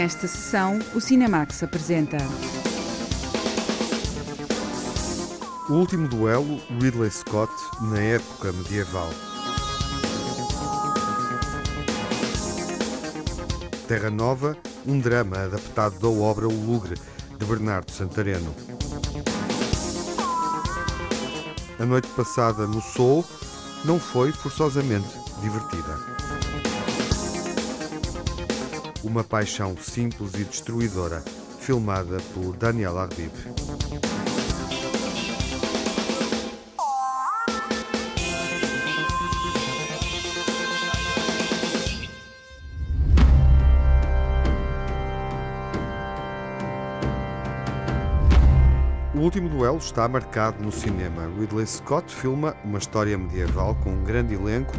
nesta sessão, o Cinemax apresenta. O último duelo, Ridley Scott, na época medieval. Terra Nova, um drama adaptado da obra O Lugre, de Bernardo Santareno. A noite passada no Sol não foi forçosamente divertida. Uma paixão simples e destruidora, filmada por Daniel Arbib. O último duelo está marcado no cinema. Ridley Scott filma uma história medieval com um grande elenco,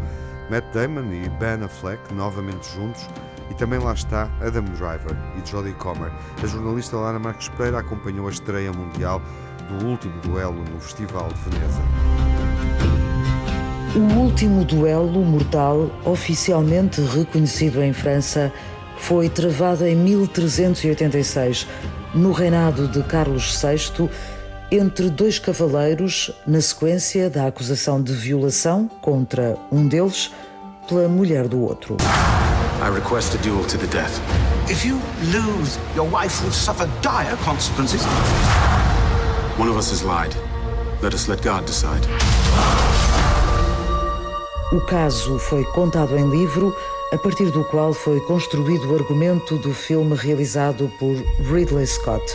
Matt Damon e Ben Affleck novamente juntos, e também lá está Adam Driver e Jodie Comer. A jornalista Lara Marques Pereira acompanhou a estreia mundial do último duelo no Festival de Veneza. O último duelo mortal, oficialmente reconhecido em França, foi travado em 1386, no reinado de Carlos VI, entre dois cavaleiros, na sequência da acusação de violação contra um deles pela mulher do outro. I request a duel to the death. If you lose, your wife will suffer dire consequences. One of us has lied. Let us let God decide. O caso foi contado em livro, a partir do qual foi construído o argumento do filme realizado por Ridley Scott,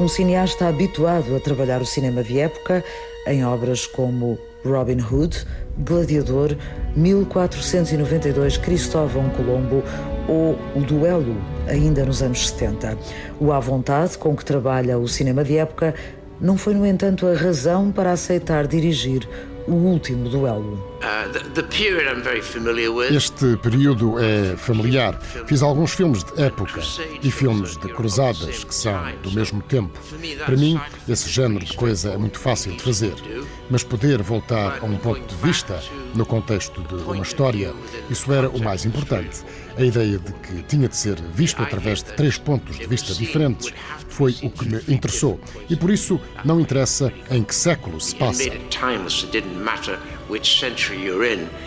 um cineasta habituado a trabalhar o cinema de época em obras como Robin Hood, Gladiador, 1492 Cristóvão Colombo ou O Duelo, ainda nos anos 70. O à vontade com que trabalha o cinema de época não foi, no entanto, a razão para aceitar dirigir o último duelo. Este período é familiar. Fiz alguns filmes de época e filmes de cruzadas que são do mesmo tempo. Para mim, esse género de coisa é muito fácil de fazer. Mas poder voltar a um ponto de vista, no contexto de uma história, isso era o mais importante. A ideia de que tinha de ser visto através de três pontos de vista diferentes foi o que me interessou. E por isso não interessa em que século se passa.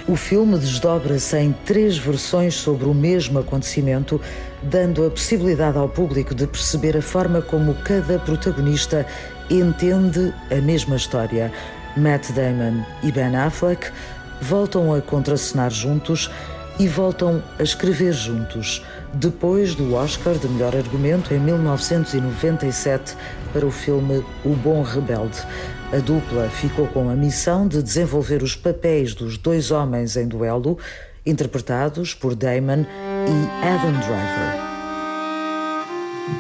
O filme desdobra-se em três versões sobre o mesmo acontecimento, dando a possibilidade ao público de perceber a forma como cada protagonista entende a mesma história. Matt Damon e Ben Affleck voltam a contracenar juntos e voltam a escrever juntos, depois do Oscar de melhor argumento em 1997 para o filme O Bom Rebelde. A dupla ficou com a missão de desenvolver os papéis dos dois homens em duelo, interpretados por Damon e Adam Driver.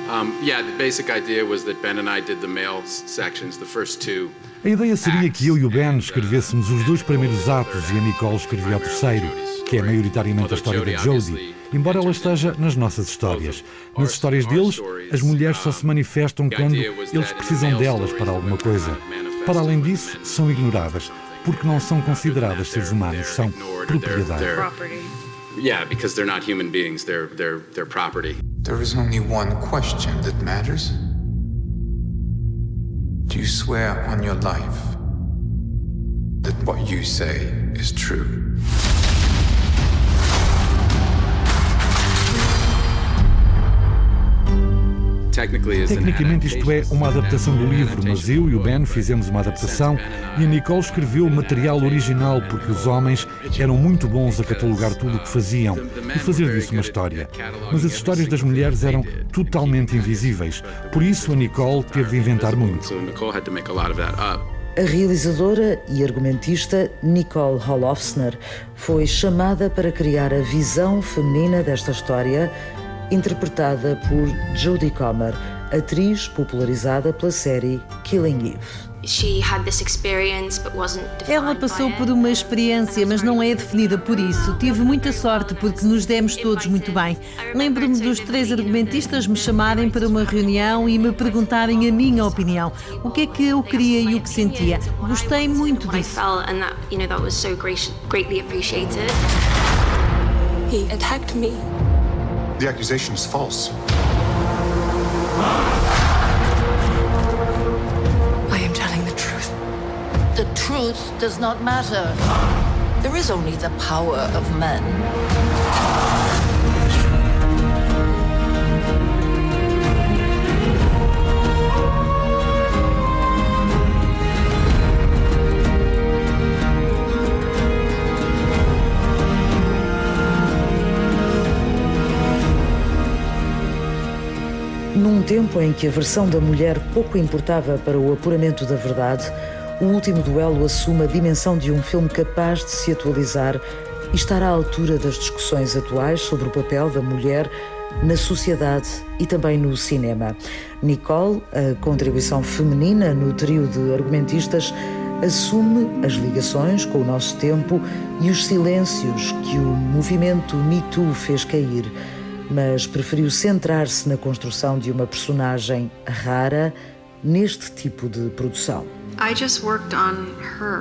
Um, yeah, the basic idea was that Ben and I did the male sections, the first two. A ideia seria que eu e o Ben escrevêssemos os dois primeiros atos e a Nicole escrevia o terceiro, que é maioritariamente a história da Jodie, embora ela esteja nas nossas histórias. Nas histórias deles, as mulheres só se manifestam quando eles precisam delas para alguma coisa. Para além disso, são ignoradas, porque não são consideradas seres humanos, são propriedade. Yeah, because they're not human beings, they're, they're, they're property. There is only one question that matters. Do you swear on your life that what you say is true? Tecnicamente isto é uma adaptação do livro, mas eu e o Ben fizemos uma adaptação e a Nicole escreveu o material original porque os homens eram muito bons a catalogar tudo o que faziam e fazer disso uma história. Mas as histórias das mulheres eram totalmente invisíveis, por isso a Nicole teve de inventar muito. A realizadora e argumentista Nicole Holofsner foi chamada para criar a visão feminina desta história interpretada por Jodie Comer, atriz popularizada pela série Killing Eve. Ela passou por uma experiência, mas não é definida por isso. Tive muita sorte porque nos demos todos muito bem. Lembro-me dos três argumentistas me chamarem para uma reunião e me perguntarem a minha opinião. O que é que eu queria e o que sentia. Gostei muito disso. He attacked me. The accusation is false. I am telling the truth. The truth does not matter. There is only the power of men. Num tempo em que a versão da mulher pouco importava para o apuramento da verdade, o último duelo assume a dimensão de um filme capaz de se atualizar e estar à altura das discussões atuais sobre o papel da mulher na sociedade e também no cinema. Nicole, a contribuição feminina no trio de argumentistas, assume as ligações com o nosso tempo e os silêncios que o movimento Me Too fez cair mas preferiu centrar-se na construção de uma personagem rara neste tipo de produção.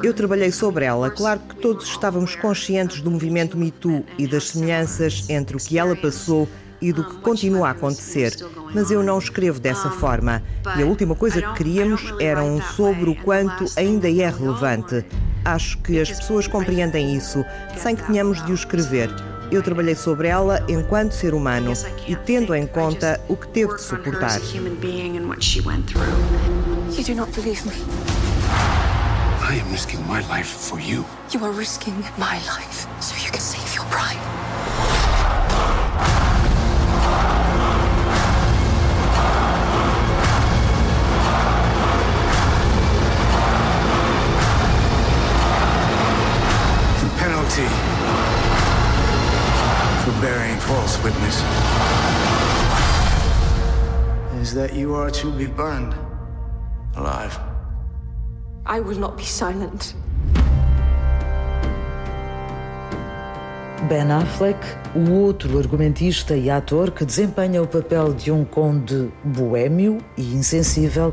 Eu trabalhei sobre ela. Claro que todos estávamos conscientes do movimento Me Too e das semelhanças entre o que ela passou e do que continua a acontecer. Mas eu não escrevo dessa forma. E a última coisa que queríamos era um sobre o quanto ainda é relevante. Acho que as pessoas compreendem isso, sem que tenhamos de o escrever. Eu trabalhei sobre ela enquanto ser humano e tendo em conta o que teve de suportar. You do not believe me. I am risking my life for you. You are risking my life so you can save your pride. Witness is that you are to be burned alive. I will not be silent. Ben Affleck, o outro argumentista e ator que desempenha o papel de um conde boêmio e insensível,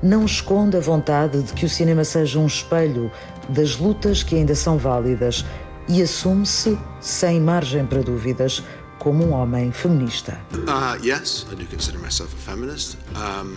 não esconde a vontade de que o cinema seja um espelho das lutas que ainda são válidas e assume-se, sem margem para dúvidas, como um homem feminista.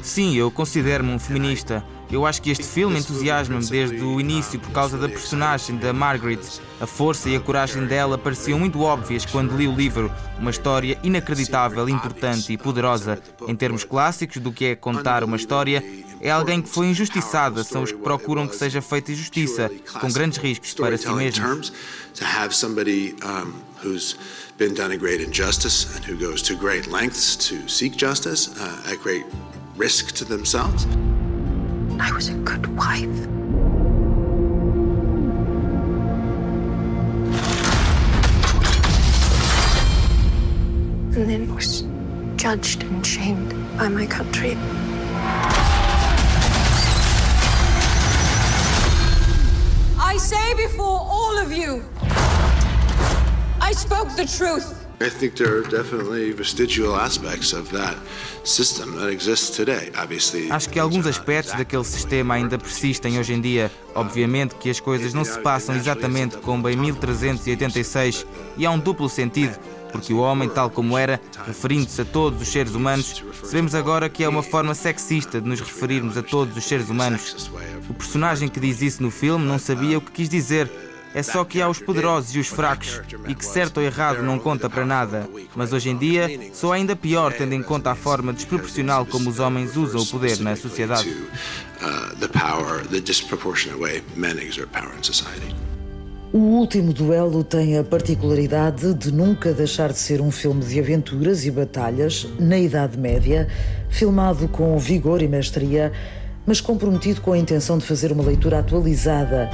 Sim, eu considero-me um feminista. Eu acho que este filme entusiasma-me desde o início por causa da personagem da Margaret. A força e a coragem dela pareciam muito óbvias quando li o livro. Uma história inacreditável, importante e poderosa. Em termos clássicos do que é contar uma história, é alguém que foi injustiçada, são os que procuram que seja feita justiça, com grandes riscos para si mesmos. Been done a great injustice and who goes to great lengths to seek justice uh, at great risk to themselves. I was a good wife. And then was judged and shamed by my country. I say before all of you, I spoke the truth. I think there are definitely vestigial aspects of that system that exists today. Obviously, Acho que alguns aspectos daquele sistema ainda persistem hoje em dia. Obviamente que as coisas não se passam exatamente como em 1386 e há um duplo sentido, porque o homem, tal como era, referindo-se a todos os seres humanos, sabemos agora que é uma forma sexista de nos referirmos a todos os seres humanos. O personagem que diz isso no filme não sabia o que quis dizer. É só que há os poderosos e os fracos, e que certo ou errado não conta para nada. Mas hoje em dia, sou ainda pior tendo em conta a forma desproporcional como os homens usam o poder na sociedade. O último duelo tem a particularidade de nunca deixar de ser um filme de aventuras e batalhas na Idade Média, filmado com vigor e mestria, mas comprometido com a intenção de fazer uma leitura atualizada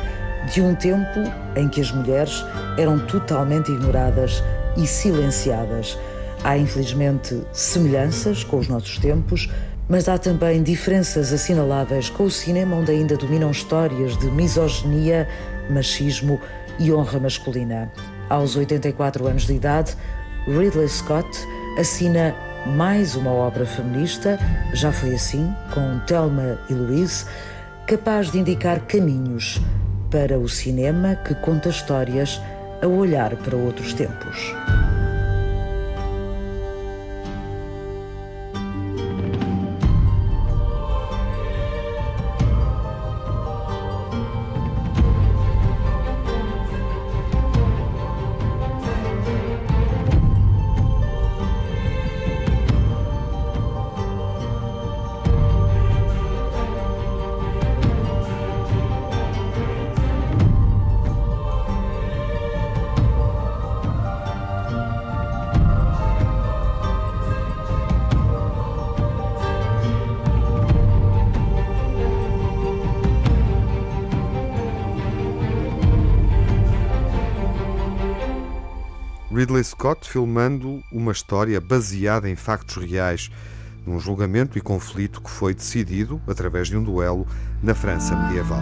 de um tempo em que as mulheres eram totalmente ignoradas e silenciadas. Há, infelizmente, semelhanças com os nossos tempos, mas há também diferenças assinaláveis com o cinema onde ainda dominam histórias de misoginia, machismo e honra masculina. Aos 84 anos de idade, Ridley Scott assina mais uma obra feminista, já foi assim, com Thelma e Louise, capaz de indicar caminhos para o cinema que conta histórias a olhar para outros tempos. Scott filmando uma história baseada em factos reais, num julgamento e conflito que foi decidido através de um duelo na França medieval.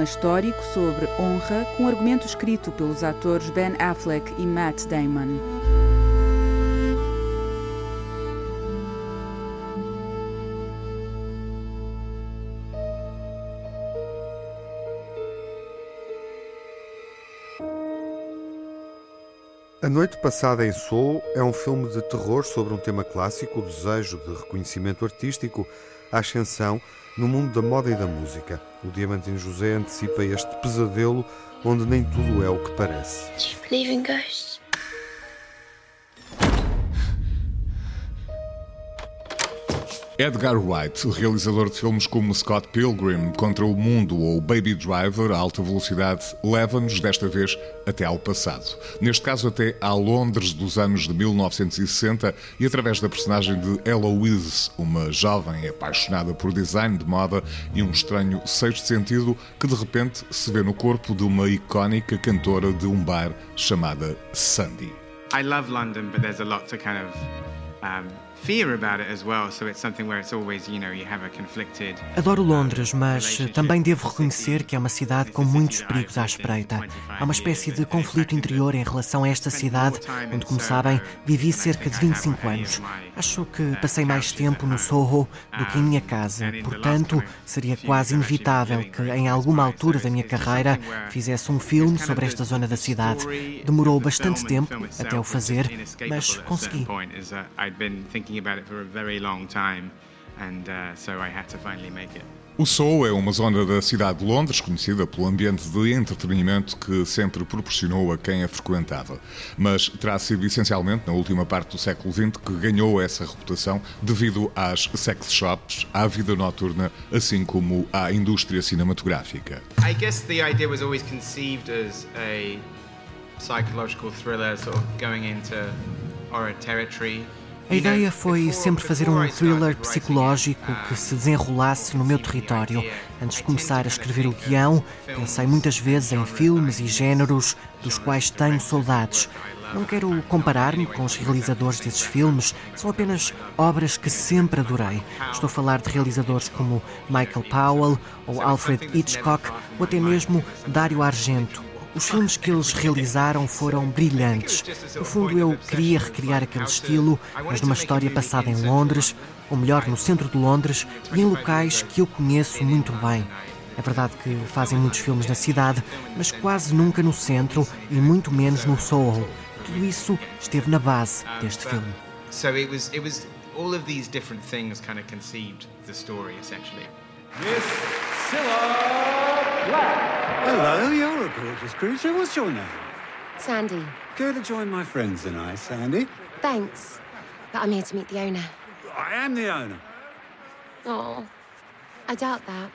Drama histórico sobre honra, com argumento escrito pelos atores Ben Affleck e Matt Damon. A Noite Passada em Seoul é um filme de terror sobre um tema clássico, o desejo de reconhecimento artístico, a ascensão no mundo da moda e da música. O Diamantino José antecipa este pesadelo onde nem tudo é o que parece. Edgar Wright, realizador de filmes como Scott Pilgrim, Contra o Mundo ou Baby Driver, a alta velocidade, leva-nos desta vez até ao passado. Neste caso, até à Londres dos anos de 1960 e através da personagem de Eloise, uma jovem apaixonada por design de moda e um estranho sexto sentido que de repente se vê no corpo de uma icónica cantora de um bar chamada Sandy. I love London, but there's a lot to kind of um, Adoro Londres, mas também devo reconhecer que é uma cidade com muitos perigos à espreita. Há uma espécie de conflito interior em relação a esta cidade, onde, como sabem, vivi cerca de 25 anos. Acho que passei mais tempo no Soho do que em minha casa, portanto, seria quase inevitável que, em alguma altura da minha carreira, fizesse um filme sobre esta zona da cidade. Demorou bastante tempo até o fazer, mas consegui thinking about it for a very long time, and uh, so I had to finally make it. O Soho é uma zona da cidade de Londres conhecida pelo ambiente de entretenimento que sempre proporcionou a quem a frequentava. Mas terá sido essencialmente na última parte do século XX que ganhou essa reputação devido às sex shops, à vida noturna, assim como à indústria cinematográfica. I guess the idea was always conceived as a psychological thriller sort of going into horror territory. A ideia foi sempre fazer um thriller psicológico que se desenrolasse no meu território. Antes de começar a escrever o guião, pensei muitas vezes em filmes e géneros dos quais tenho saudades. Não quero comparar-me com os realizadores desses filmes, são apenas obras que sempre adorei. Estou a falar de realizadores como Michael Powell ou Alfred Hitchcock ou até mesmo Dario Argento. Os filmes que eles realizaram foram brilhantes. No fundo, eu queria recriar aquele estilo, mas numa história passada em Londres, ou melhor, no centro de Londres, e em locais que eu conheço muito bem. É verdade que fazem muitos filmes na cidade, mas quase nunca no centro e muito menos no Soho. Tudo isso esteve na base deste filme. So it was it was all of these different things kind of conceived the story essentially. Miss Cilla Black. Hello, you're gorgeous creature. What's your name? Sandy. Go to join my friends and I, Sandy? Thanks. But I'm here to meet the owner. I am the owner. Oh, I doubt that.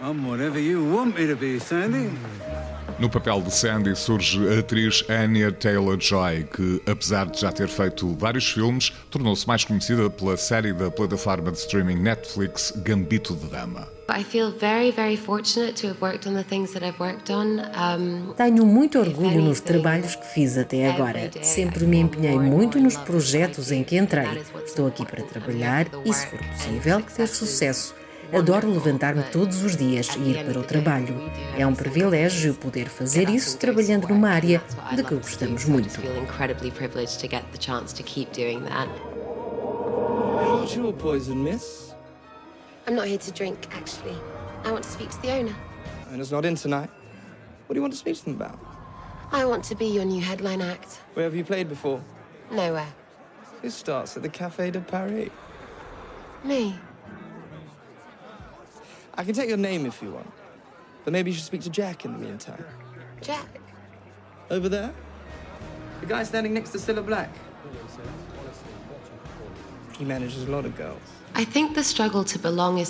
I'm whatever you want me to be, Sandy. Hmm. No papel de Sandy surge a atriz Anya Taylor-Joy, que, apesar de já ter feito vários filmes, tornou-se mais conhecida pela série da plataforma de streaming Netflix Gambito de Dama. Tenho muito orgulho nos trabalhos que fiz até agora. Sempre me empenhei muito nos projetos em que entrei. Estou aqui para trabalhar e, se for possível, ter sucesso. Adoro levantar-me todos os dias e ir para o trabalho. É um privilégio poder fazer isso trabalhando numa área de que gostamos muito. What's your poison, miss? I'm not here to drink, actually. I want to speak to the owner. Owner's not in tonight. What do you want to speak to them about? I want to be your new headline act. Where have you played before? Nowhere. Who starts at the Café de Paris? Me. I can take your name if you want. But maybe you should speak to Jack in the meantime. Jack? Over there? The guy standing next to Cilla Black.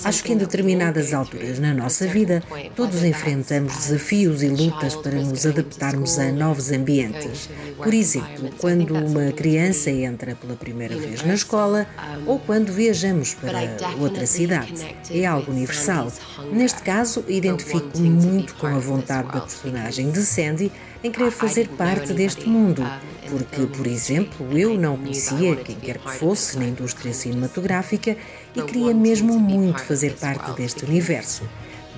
Acho que em determinadas alturas na nossa vida, todos enfrentamos desafios e lutas para nos adaptarmos a novos ambientes. Por exemplo, quando uma criança entra pela primeira vez na escola ou quando viajamos para outra cidade. É algo universal. Neste caso, identifico-me muito com a vontade da personagem de Sandy em querer fazer parte deste mundo, porque, por exemplo, eu não conhecia quem quer que fosse na indústria cinematográfica e queria mesmo muito fazer parte deste universo.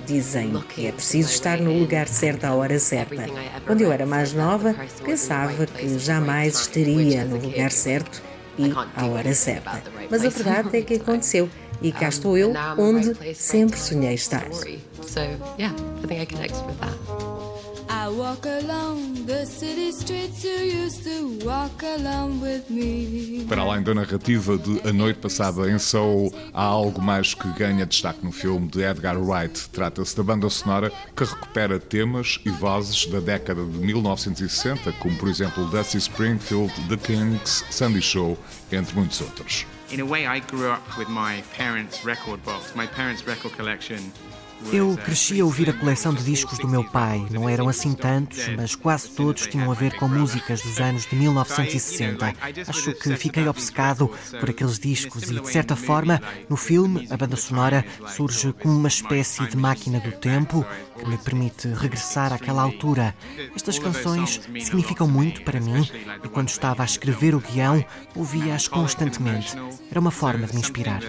Dizem que é preciso estar no lugar certo à hora certa. Quando eu era mais nova, pensava que jamais estaria no lugar certo e à hora certa. Mas a verdade é que aconteceu e cá estou eu onde sempre sonhei estar. So, yeah, I think I connect with that. I walk along the city streets you used to walk along with me. Para além da narrativa de A Noite Passada em Soul, há algo mais que ganha destaque no filme de Edgar Wright. Trata-se da banda sonora que recupera temas e vozes da década de 1960, como por exemplo Dusty Springfield, The Kings, Sandy Show, entre muitos outros. In a way, I grew up with my parents' record box, my parents' record collection. Eu cresci a ouvir a coleção de discos do meu pai. Não eram assim tantos, mas quase todos tinham a ver com músicas dos anos de 1960. Acho que fiquei obcecado por aqueles discos e, de certa forma, no filme, a banda sonora surge como uma espécie de máquina do tempo que me permite regressar àquela altura. Estas canções significam muito para mim e, quando estava a escrever o guião, ouvia-as constantemente. Era uma forma de me inspirar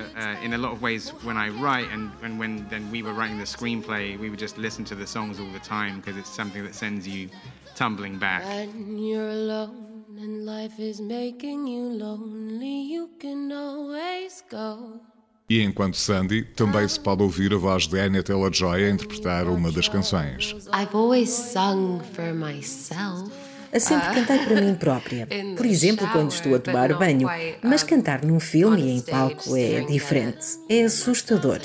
the screenplay, we would just listen to the songs all the time because it's something that sends you tumbling back. When you're alone and life is making you lonely, you can always go. E enquanto Sandy, também se pode ouvir a voz de Anya Taylor-Joy a interpretar uma das canções. I've always sung for myself. Sempre cantei para mim própria. Por exemplo, quando estou a tomar banho. Mas cantar num filme e em palco é diferente. É assustador.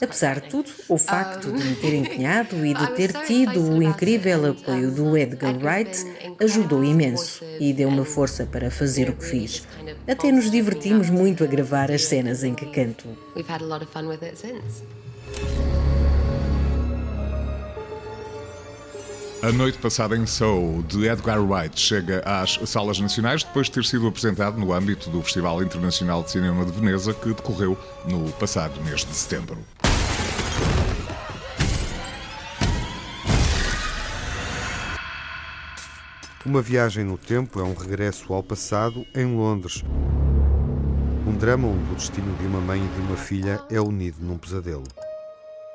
Apesar de tudo, o facto de me ter empenhado e de ter tido o incrível apoio do Edgar Wright ajudou imenso e deu-me força para fazer o que fiz. Até nos divertimos muito a gravar as cenas em que canto. We've had a lot of fun with it since. A Noite Passada em Soul, de Edgar Wright, chega às salas nacionais depois de ter sido apresentado no âmbito do Festival Internacional de Cinema de Veneza, que decorreu no passado mês de setembro. Uma viagem no tempo é um regresso ao passado em Londres. Um drama onde o destino de uma mãe e de uma filha é unido num pesadelo.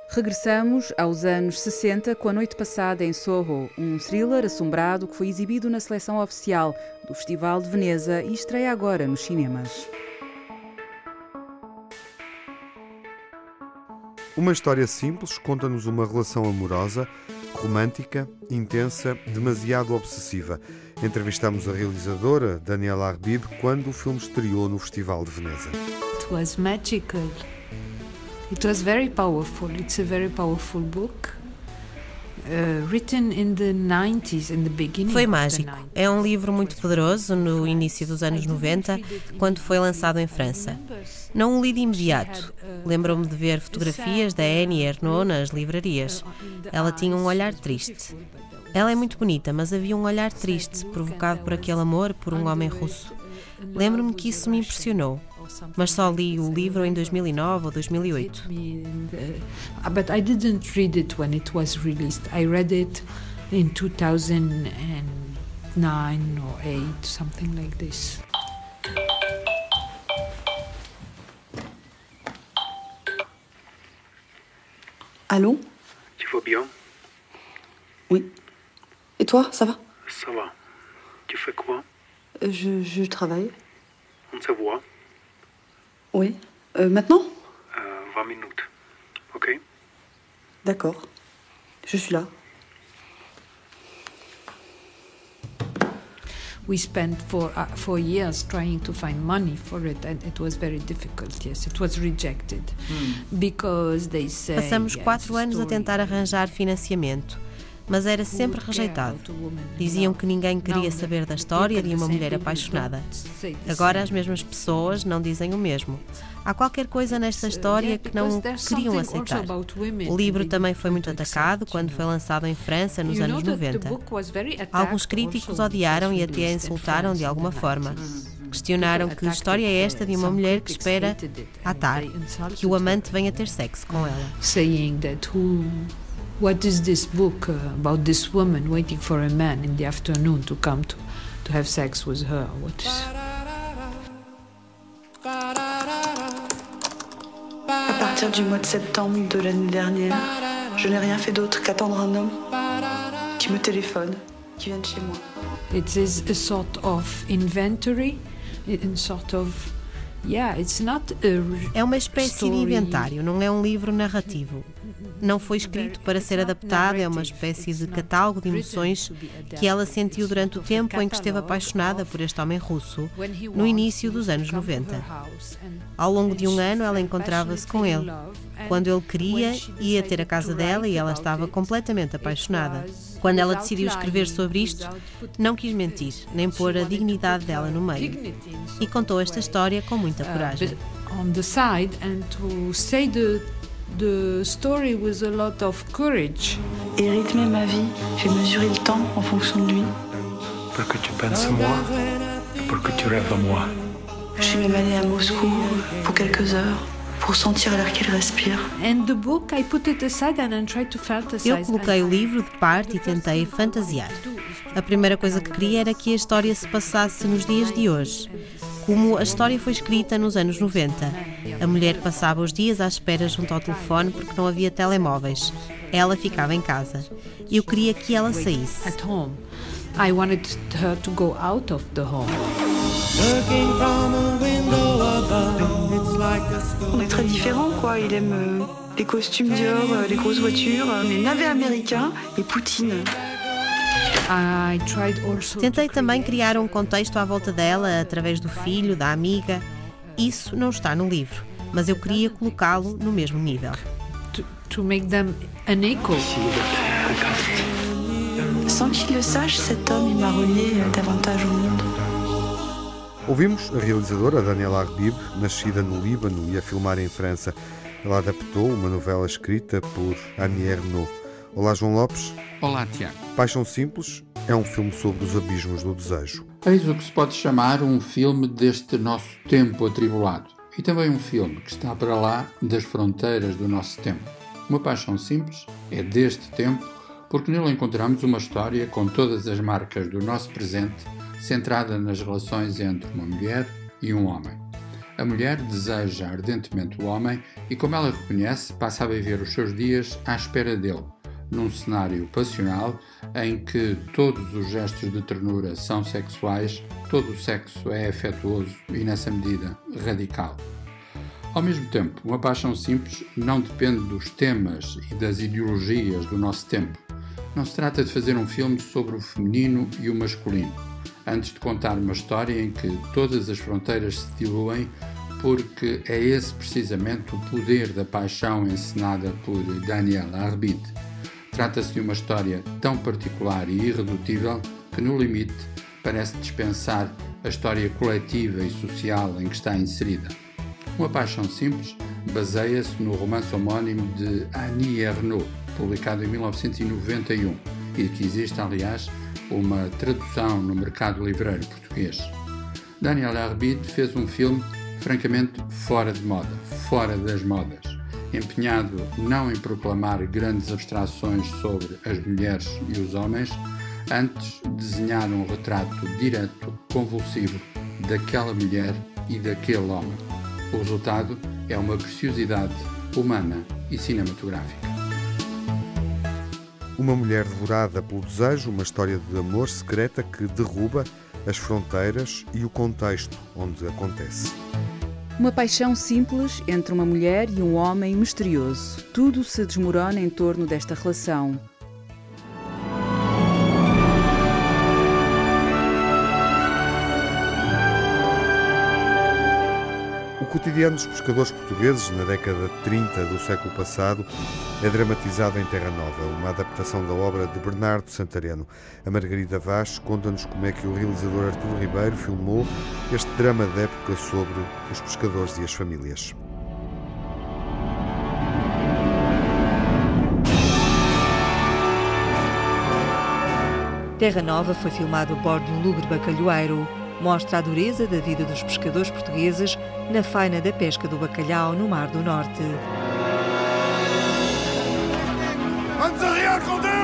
Regressamos aos anos 60 com a noite passada em Soho, um thriller assombrado que foi exibido na seleção oficial do Festival de Veneza e estreia agora nos cinemas. Uma história simples conta-nos uma relação amorosa, romântica, intensa, demasiado obsessiva. Entrevistamos a realizadora Daniela Arbib quando o filme estreou no Festival de Veneza. It was magical. It was very powerful. It's a very powerful book. Uh, foi mágico. É um livro muito poderoso no início dos anos 90, quando foi lançado em França. Não o li de imediato. Lembro-me de ver fotografias da Annie Ernaux nas livrarias. Ela tinha um olhar triste. Ela é muito bonita, mas havia um olhar triste, provocado por aquele amor por um homem russo. Lembro-me que isso me impressionou, mas só li o livro em 2009 ou 2008. But I didn't read it when it was released. I read it in 2009 or 8, something like this. Allô? Tu vas bien? Oui. Et toi, ça va? Ça va. Tu fais quoi? Euh, je, je travaille. On se voit Oui. Euh, maintenant euh, 20 minutes. Ok D'accord. Je suis là. We spent for uh, four years trying to find money for it, and it was very difficult. Yes, it was rejected because they say. Passamos yes, quatro anos a tentar arranjar financiamento, mas era sempre rejeitado. Diziam que ninguém queria saber da história de uma mulher apaixonada. Agora as mesmas pessoas não dizem o mesmo. Há qualquer coisa nesta história que não queriam aceitar. O livro também foi muito atacado quando foi lançado em França nos anos that the 90. book was very attacked Alguns críticos odiaram e até a insultaram de alguma the forma. 90s. Questionaram que história é esta de uma mulher que espera atar, que o amante venha ter sexo com ela. Saying that who what is this book uh, about this woman waiting for a man in the afternoon to come to to have sex with her what is À partir du mois de septembre de l'année dernière, je n'ai rien fait d'autre qu'attendre un homme qui me téléphone, qui vienne chez moi. it is a sort of inventory a sort of É uma espécie de inventário, não é um livro narrativo. Não foi escrito para ser adaptado, é uma espécie de catálogo de emoções que ela sentiu durante o tempo em que esteve apaixonada por este homem russo, no início dos anos 90. Ao longo de um ano, ela encontrava-se com ele. Quando ele queria, ia ter a casa dela e ela estava completamente apaixonada. Quando ela decidiu escrever sobre isto, não quis mentir, nem pôr a dignidade dela no meio. E contou esta história com muita uh, coragem. on the side and to say the the story with a lot of courage Et rythmer ma vie, j'ai mesuré le temps en fonction de lui. Pour que tu penses à moi pour que tu rêves à moi. Je suis même allée à Moscou pour quelques heures, pour sentir l'air qu'il respire. and the book I put it aside and I tried to fantasize Eu coloquei o livro de parte e tentei fantasiar. A primeira coisa que queria era que a história se passasse nos dias de hoje, como a história foi escrita nos anos 90. A mulher passava os dias à espera junto ao telefone porque não havia telemóveis. Ela ficava em casa. Eu queria que ela saísse. I wanted her to go out of the home On est très différents, quoi. Il aime euh, les costumes Dior, euh, les grosses voitures, euh, les navets américains et Poutine. I tried also Tentei também criar um contexto à volta dela através do filho, da amiga. Isso não está no livro, mas eu queria colocá-lo no mesmo nível. to, to make them an echo Sans qu'il le sache, cet homme, m'a relié euh, davantage au monde. Ouvimos a realizadora Daniela Arbib, nascida no Líbano e a filmar em França. Ela adaptou uma novela escrita por Annie Ernaux. Olá, João Lopes. Olá, Tiago. Paixão Simples é um filme sobre os abismos do desejo. Eis o que se pode chamar um filme deste nosso tempo atribulado. E também um filme que está para lá das fronteiras do nosso tempo. Uma Paixão Simples é deste tempo porque nele encontramos uma história com todas as marcas do nosso presente, centrada nas relações entre uma mulher e um homem. A mulher deseja ardentemente o homem e, como ela reconhece, passa a viver os seus dias à espera dele, num cenário passional em que todos os gestos de ternura são sexuais, todo o sexo é afetuoso e, nessa medida, radical. Ao mesmo tempo, uma paixão simples não depende dos temas e das ideologias do nosso tempo. Não se trata de fazer um filme sobre o feminino e o masculino, antes de contar uma história em que todas as fronteiras se diluem, porque é esse precisamente o poder da paixão encenada por Daniel Arbit. Trata-se de uma história tão particular e irredutível que, no limite, parece dispensar a história coletiva e social em que está inserida. Uma Paixão Simples baseia-se no romance homónimo de Annie Ernaux, publicado em 1991, e que existe, aliás, uma tradução no mercado livreiro português. Daniel Arbid fez um filme francamente fora de moda, fora das modas, empenhado não em proclamar grandes abstrações sobre as mulheres e os homens, antes desenhar um retrato direto, convulsivo, daquela mulher e daquele homem. O resultado é uma preciosidade humana e cinematográfica. Uma mulher devorada pelo desejo, uma história de amor secreta que derruba as fronteiras e o contexto onde acontece. Uma paixão simples entre uma mulher e um homem misterioso. Tudo se desmorona em torno desta relação. Cotidiano dos pescadores portugueses na década de 30 do século passado é dramatizado em Terra Nova, uma adaptação da obra de Bernardo Santareno. A Margarida Vaz conta-nos como é que o realizador Artur Ribeiro filmou este drama de época sobre os pescadores e as famílias. Terra Nova foi filmado a bordo de um lugre bacalhoeiro mostra a dureza da vida dos pescadores portugueses na faina da pesca do bacalhau no Mar do Norte. Vamos arriar com Deus!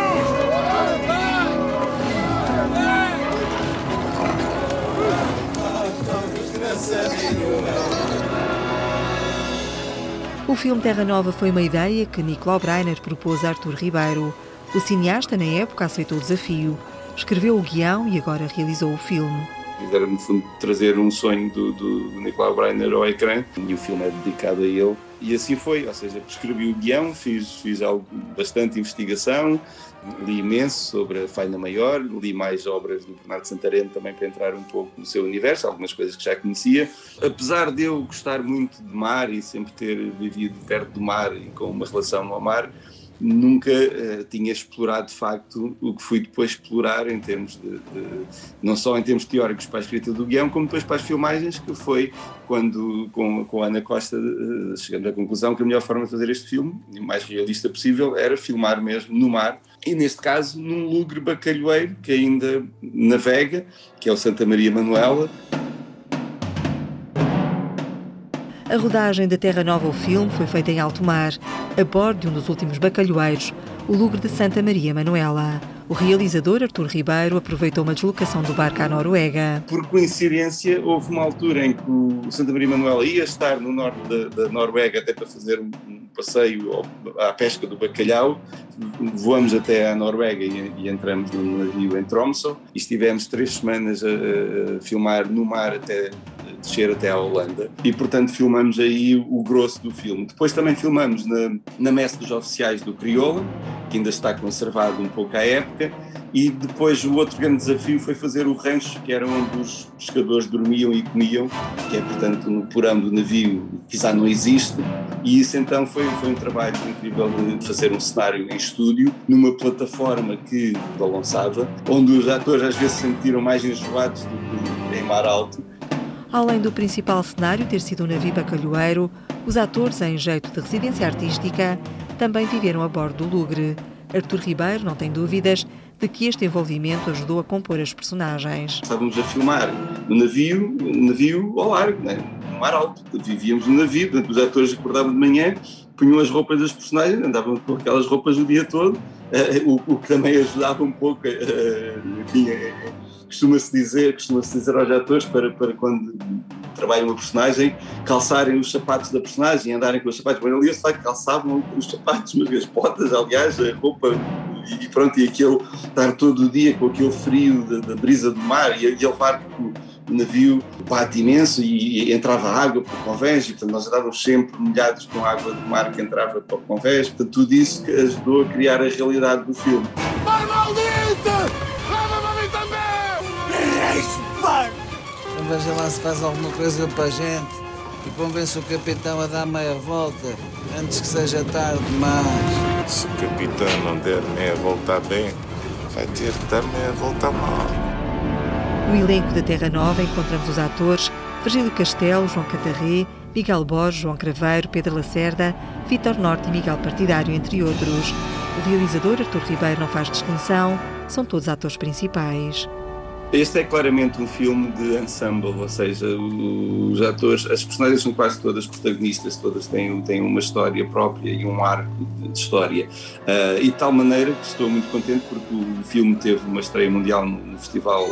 O filme Terra Nova foi uma ideia que Nicolau Breiner propôs a Artur Ribeiro. O cineasta, na época, aceitou o desafio, escreveu o guião e agora realizou o filme era no fundo trazer um sonho do, do Nicolau Breiner ao ecrã e o filme é dedicado a ele e assim foi, ou seja, escrevi o guião, fiz, fiz algo, bastante investigação, li imenso sobre a Faina Maior, li mais obras do Bernardo Santareno também para entrar um pouco no seu universo, algumas coisas que já conhecia. Apesar de eu gostar muito de mar e sempre ter vivido perto do mar e com uma relação ao mar, nunca uh, tinha explorado de facto o que fui depois explorar em termos de, de, não só em termos teóricos para a escrita do guião, como depois para as filmagens, que foi quando com, com a Ana Costa uh, à conclusão que a melhor forma de fazer este filme, o mais realista possível, era filmar mesmo no mar, e neste caso num lugre bacalhoeiro que ainda navega, que é o Santa Maria Manuela, A rodagem da Terra Nova, o filme, foi feita em alto mar, a bordo de um dos últimos bacalhoeiros, o Lugre de Santa Maria Manuela. O realizador Artur Ribeiro aproveitou uma deslocação do barco à Noruega. Por coincidência, houve uma altura em que o Santa Maria Manuela ia estar no norte da, da Noruega até para fazer um, um passeio à pesca do bacalhau. Voamos até à Noruega e, e entramos no navio em Tromsø e estivemos três semanas a, a filmar no mar até descer até à Holanda e portanto filmamos aí o grosso do filme. Depois também filmamos na, na messe dos oficiais do Crioula, que ainda está conservado um pouco à época, e depois o outro grande desafio foi fazer o rancho, que era onde os pescadores dormiam e comiam, que é portanto no porão do navio, que já não existe, e isso então foi, foi um trabalho incrível de fazer um cenário em estúdio, numa plataforma que balançava, onde os atores às vezes se sentiram mais enjoados do que em mar alto, Além do principal cenário ter sido um navio bacalhoeiro, os atores, em jeito de residência artística, também viveram a bordo do Lugre. Artur Ribeiro não tem dúvidas de que este envolvimento ajudou a compor as personagens. Estávamos a filmar no navio, no navio ao largo, né? no mar alto. Vivíamos no navio, portanto, os atores acordavam de manhã, punham as roupas das personagens, andavam com aquelas roupas o dia todo, uh, o, que também ajudava um pouco, uh, enfim, uh, costuma-se dizer, costuma-se dizer aos atores para, para quando trabalham uma personagem, calçarem os sapatos da personagem, andarem com os sapatos. Bem, ali sei que calçavam os sapatos, mas as botas, aliás, a roupa e pronto, e aquele estar todo o dia com aquele frio da, da brisa do mar e, e ele levar o, navio bate imenso e, e, entrava água para o convés e portanto nós andávamos sempre molhados com água do mar que entrava para o convés, portanto tudo isso ajudou a criar a realidade do filme. Veja lá se faz alguma coisa para a gente e convence o capitão a dar meia volta antes que seja tarde demais. Se o capitão não der meia volta bem, vai ter de dar meia volta mal. No elenco da Terra Nova encontramos os atores Virgílio Castelo, João Catarré, Miguel Borges, João Craveiro, Pedro Lacerda, Vitor Norte e Miguel Partidário, entre outros. O realizador Artur Ribeiro não faz distinção, são todos atores principais. Este é claramente um filme de ensemble, ou seja, os atores, as personagens são quase todas protagonistas, todas têm, têm uma história própria e um arco de história. Uh, e de tal maneira que estou muito contente porque o filme teve uma estreia mundial no, festival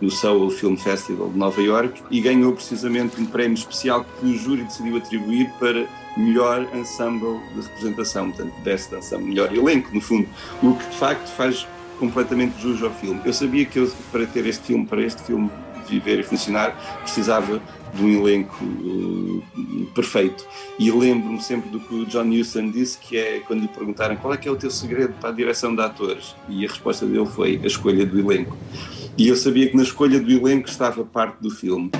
no Soul Film Festival de Nova York e ganhou precisamente um prémio especial que o júri decidiu atribuir para melhor ensemble de representação, portanto, best ensemble, melhor elenco, no fundo, o que de facto faz completamente jus ao filme. Eu sabia que eu, para ter este filme, para este filme viver e funcionar, precisava de um elenco uh, perfeito. E lembro-me sempre do que o John Huston disse, que é quando lhe perguntaram qual é que é o teu segredo para a direção de atores, e a resposta dele foi a escolha do elenco. E eu sabia que na escolha do elenco estava parte do filme.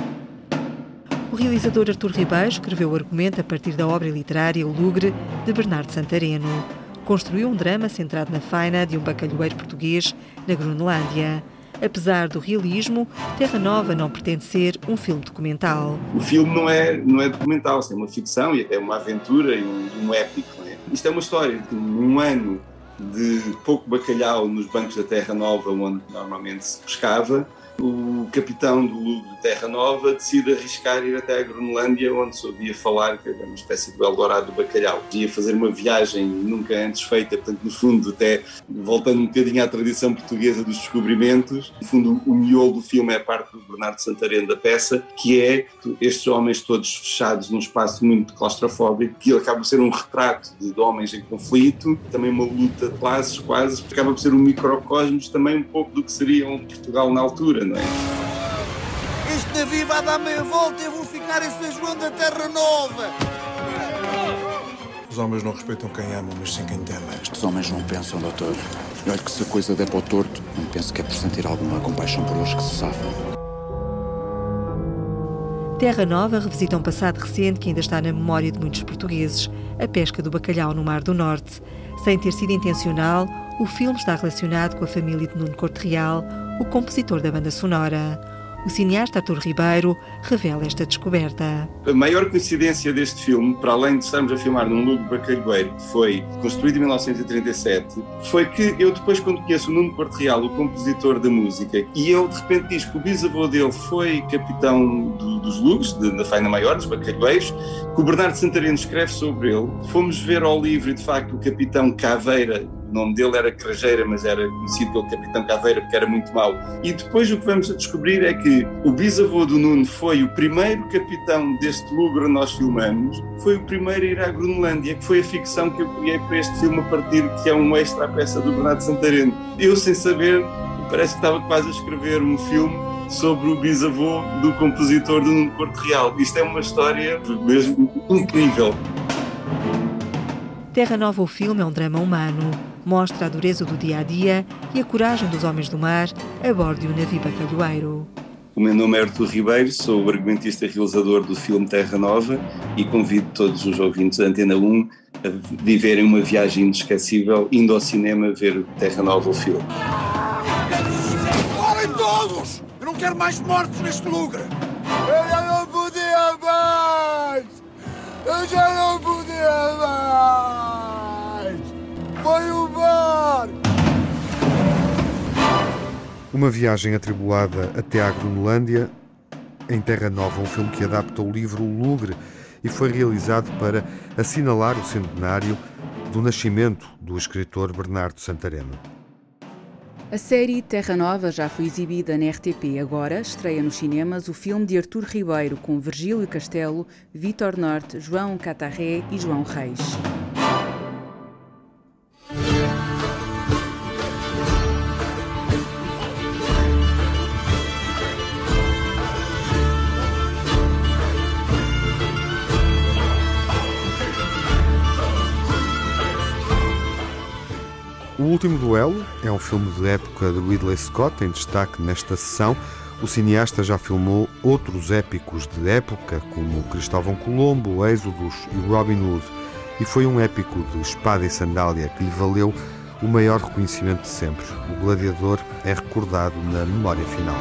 O realizador Artur Ribeiro escreveu o argumento a partir da obra literária O Lugre, de Bernardo Santareno construiu um drama centrado na faina de um bacalhoeiro português na Groenlândia. Apesar do realismo, Terra Nova não pretende ser um filme documental. O filme não é, não é documental, é uma ficção e até uma aventura e um, um épico. É? Isto é uma história de um ano de pouco bacalhau nos bancos da Terra Nova, onde normalmente se pescava, o capitão do Lugo de Terra Nova decide arriscar ir até a Groenlândia, onde se ouvia falar que era uma espécie de Eldorado do bacalhau. Ia fazer uma viagem nunca antes feita, portanto, no fundo, até voltando um bocadinho à tradição portuguesa dos descobrimentos, no fundo, o miolo do filme é a parte do Bernardo Santareno da peça, que é estes homens todos fechados num espaço muito claustrofóbico, que acaba por ser um retrato de homens em conflito, também uma luta de classes quase, acaba por ser um microcosmos também um pouco do que seria um Portugal na altura não é? Este navio vai dar meia volta e eu vou ficar em São João da Terra Nova. Os homens não respeitam quem ama, mas sim quem teme. Estes homens não pensam, doutor. E olha que se a coisa der para o torto, não penso que é por sentir alguma compaixão por eles que se safam. Terra Nova revisita um passado recente que ainda está na memória de muitos portugueses, a pesca do bacalhau no Mar do Norte. Sem ter sido intencional, o filme está relacionado com a família de Nuno Corte Real, o compositor da banda sonora. O cineasta Artur Ribeiro revela esta descoberta. A maior coincidência deste filme, para além de estarmos a filmar num lugar bacalhoeiro que foi construído em 1937, foi que eu depois, quando conheço o Nuno Porto Real, o compositor da música, e ele de repente diz que o bisavô dele foi capitão do, dos Lugos, da Faina Maior, dos bacalhoeiros, que o Bernardo Santareno escreve sobre ele. Fomos ver ao livro e de facto o capitão Caveira nome dele era Crajeira, mas era conhecido pelo Capitão Caveira porque era muito mau. E depois o que vamos a descobrir é que o bisavô do Nuno foi o primeiro capitão deste lugar nós filmamos, foi o primeiro a ir à Groenlândia, que foi a ficção que eu criei para este filme a partir que é um extra à peça do Bernardo Santareno. Eu, sem saber, parece que estava quase a escrever um filme sobre o bisavô do compositor do Nuno Porto Real. Isto é uma história mesmo incrível. Terra Nova, o filme, é um drama humano mostra a dureza do dia a dia e a coragem dos homens do mar a bordo de um navio bacalhoeiro. O meu nome é Artur Ribeiro, sou o argumentista e realizador do filme Terra Nova e convido todos os ouvintes da Antena 1 a viverem uma viagem inesquecível indo ao cinema ver Terra Nova, o filme. Parem todos! Eu não quero mais mortos neste lugar! Eu já não podia mais! Eu já não podia mais! Foi o Uma viagem atribulada até à Groenlândia, em Terra Nova, um filme que adapta o livro O Lugre e foi realizado para assinalar o centenário do nascimento do escritor Bernardo Santareno. A série Terra Nova já foi exibida na RTP. Agora estreia nos cinemas o filme de Artur Ribeiro com Virgílio Castelo, Vítor Norte, João Catarré e João Reis. Último Duelo é um filme de época de Ridley Scott, em destaque nesta sessão. O cineasta já filmou outros épicos de época, como Cristóvão Colombo, Êxodos e Robin Hood, e foi um épico de espada e sandália que lhe valeu o maior reconhecimento de sempre. O gladiador é recordado na memória final.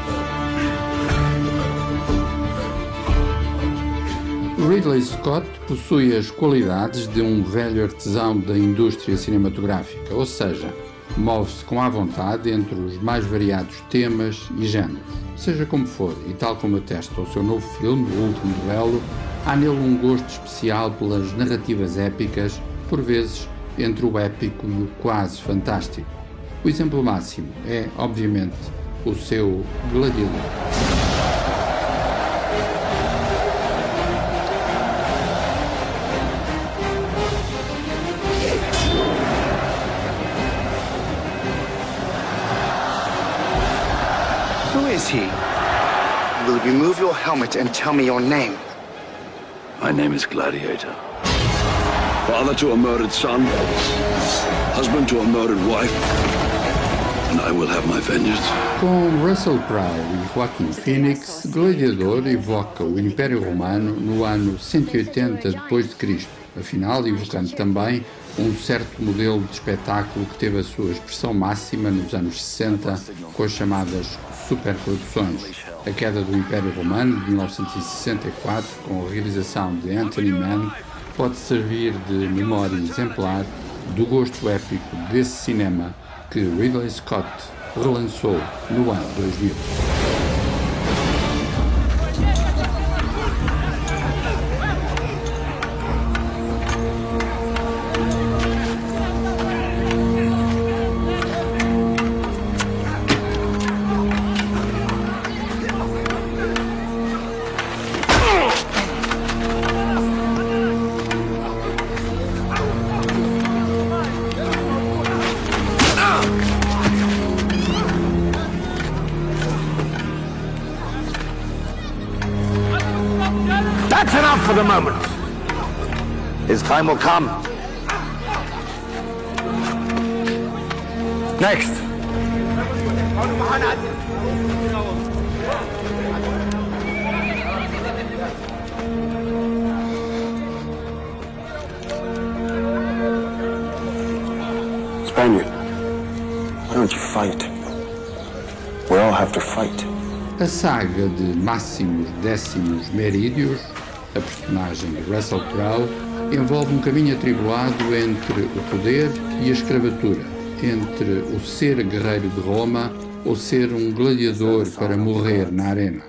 Ridley Scott possui as qualidades de um velho artesão da indústria cinematográfica, ou seja, move-se com a vontade entre os mais variados temas e géneros. Seja como for, e tal como atesta o seu novo filme, O Último Duelo, há nele um gosto especial pelas narrativas épicas, por vezes entre o épico e o quase fantástico. O exemplo máximo é, obviamente, o seu Gladiador. Remove your helmet and tell me your name? My name is Gladiator. Father to a murdered son, husband to a murdered wife, and I will have my vengeance. Com Russell Crowe e Joaquin Phoenix, Gladiador evoca o Império Romano no ano 180 d.C., afinal evocando também um certo modelo de espetáculo que teve a sua expressão máxima nos anos 60 com as chamadas superproduções. A queda do Império Romano de 1964, com a realização de Anthony Mann, pode servir de memória exemplar do gosto épico desse cinema que Ridley Scott relançou no ano 2000. Time will come. Next. Spaniard, why don't you fight? We all have to fight. A saga de Máximos Décimos Merídios a personagem Russell Crowe, envolve um caminho atribulado entre o poder e a escravatura, entre o ser guerreiro de Roma ou ser um gladiador para morrer na arena.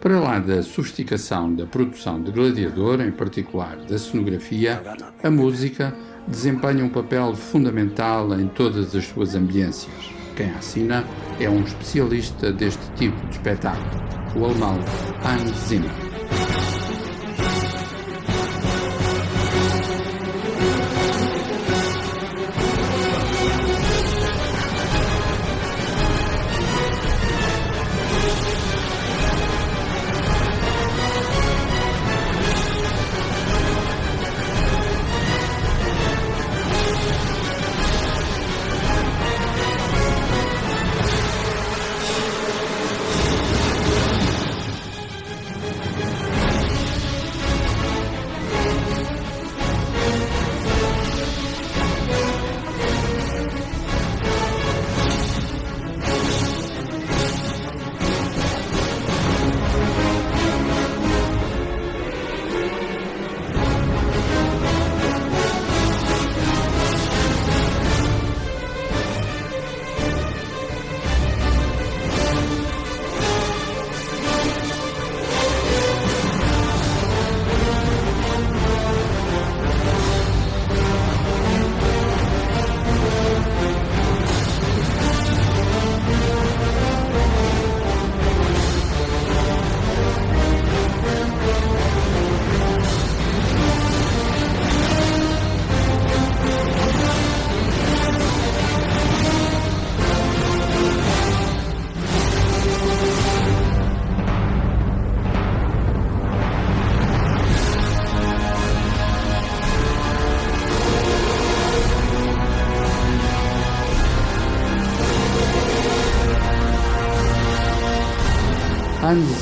Para lá da sofisticação da produção de gladiador, em particular da cenografia, a música desempenha um papel fundamental em todas as suas ambiências. Quem assina é um especialista deste tipo de espetáculo, o alemão Hans Zimmer.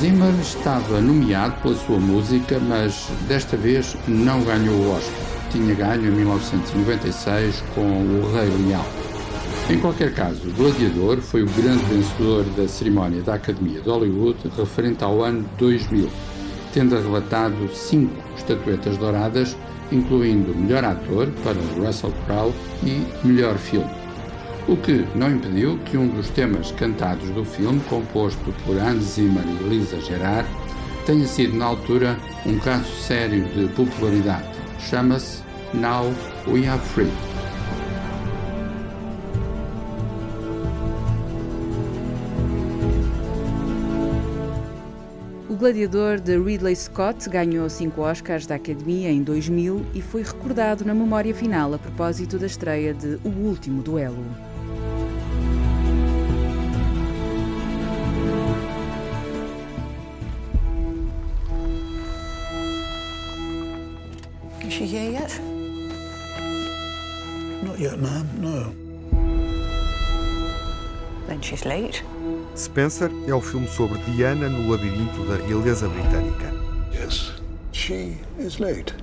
Zimmer estava nomeado pela sua música, mas desta vez não ganhou o Oscar. Tinha ganho em 1996 com O Rei Leão. Em qualquer caso, o Gladiador foi o grande vencedor da cerimónia da Academia de Hollywood referente ao ano 2000. tendo arrebatado cinco estatuetas douradas, incluindo melhor ator para Russell Crowe e melhor filme. O que não impediu que um dos temas cantados do filme, composto por Hans Zimmer e Lisa Gerard, tenha sido na altura um caso sério de popularidade. Chama-se Now We Are Free. O Gladiador de Ridley Scott ganhou cinco Oscars da Academia em 2000 e foi recordado na memória final a propósito da estreia de O Último Duelo. Then she's late. Spencer é o filme sobre Diana no labirinto da realeza britânica. Yes, she is late.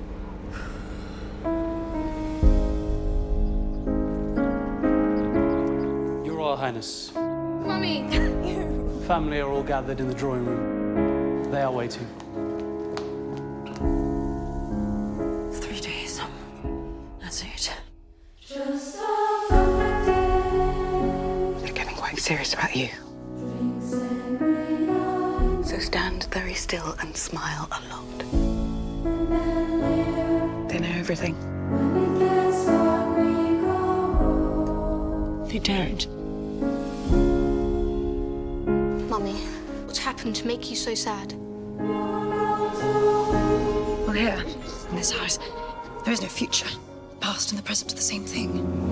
Your Royal Highness, Mummy! family are all gathered in the drawing room. They are waiting. Three days. That's it. Quite serious about you. So stand very still and smile a lot. They know everything. They don't. Mummy, what's happened to make you so sad? Well, here, in this house, there is no future. Past and the present are the same thing.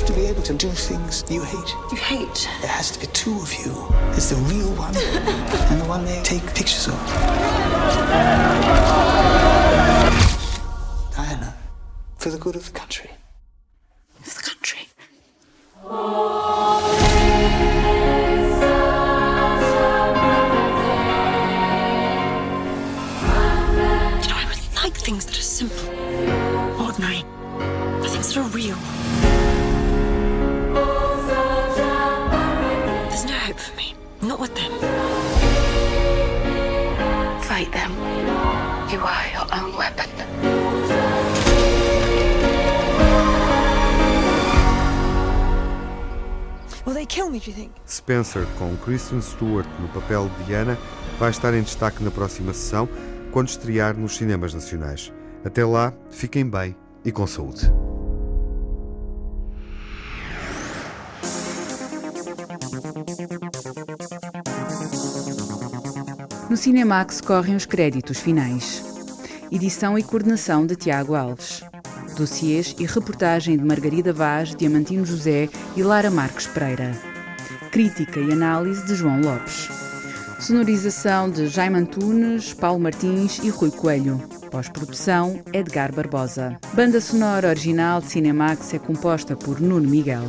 Have to be able to do things you hate. You hate? There has to be two of you. There's the real one and the one they take pictures of. Diana, for the good of the country. They kill me, do you think? Spencer, com Kristen Stewart no papel de Diana, vai estar em destaque na próxima sessão, quando estrear nos cinemas nacionais. Até lá, fiquem bem e com saúde. No Cinemax correm os créditos finais. Edição e coordenação de Tiago Alves. Dossiês e reportagem de Margarida Vaz, Diamantino José e Lara Marques Pereira. Crítica e análise de João Lopes. Sonorização de Jaime Antunes, Paulo Martins e Rui Coelho. Pós-produção, Edgar Barbosa. Banda sonora original de Cinemax é composta por Nuno Miguel.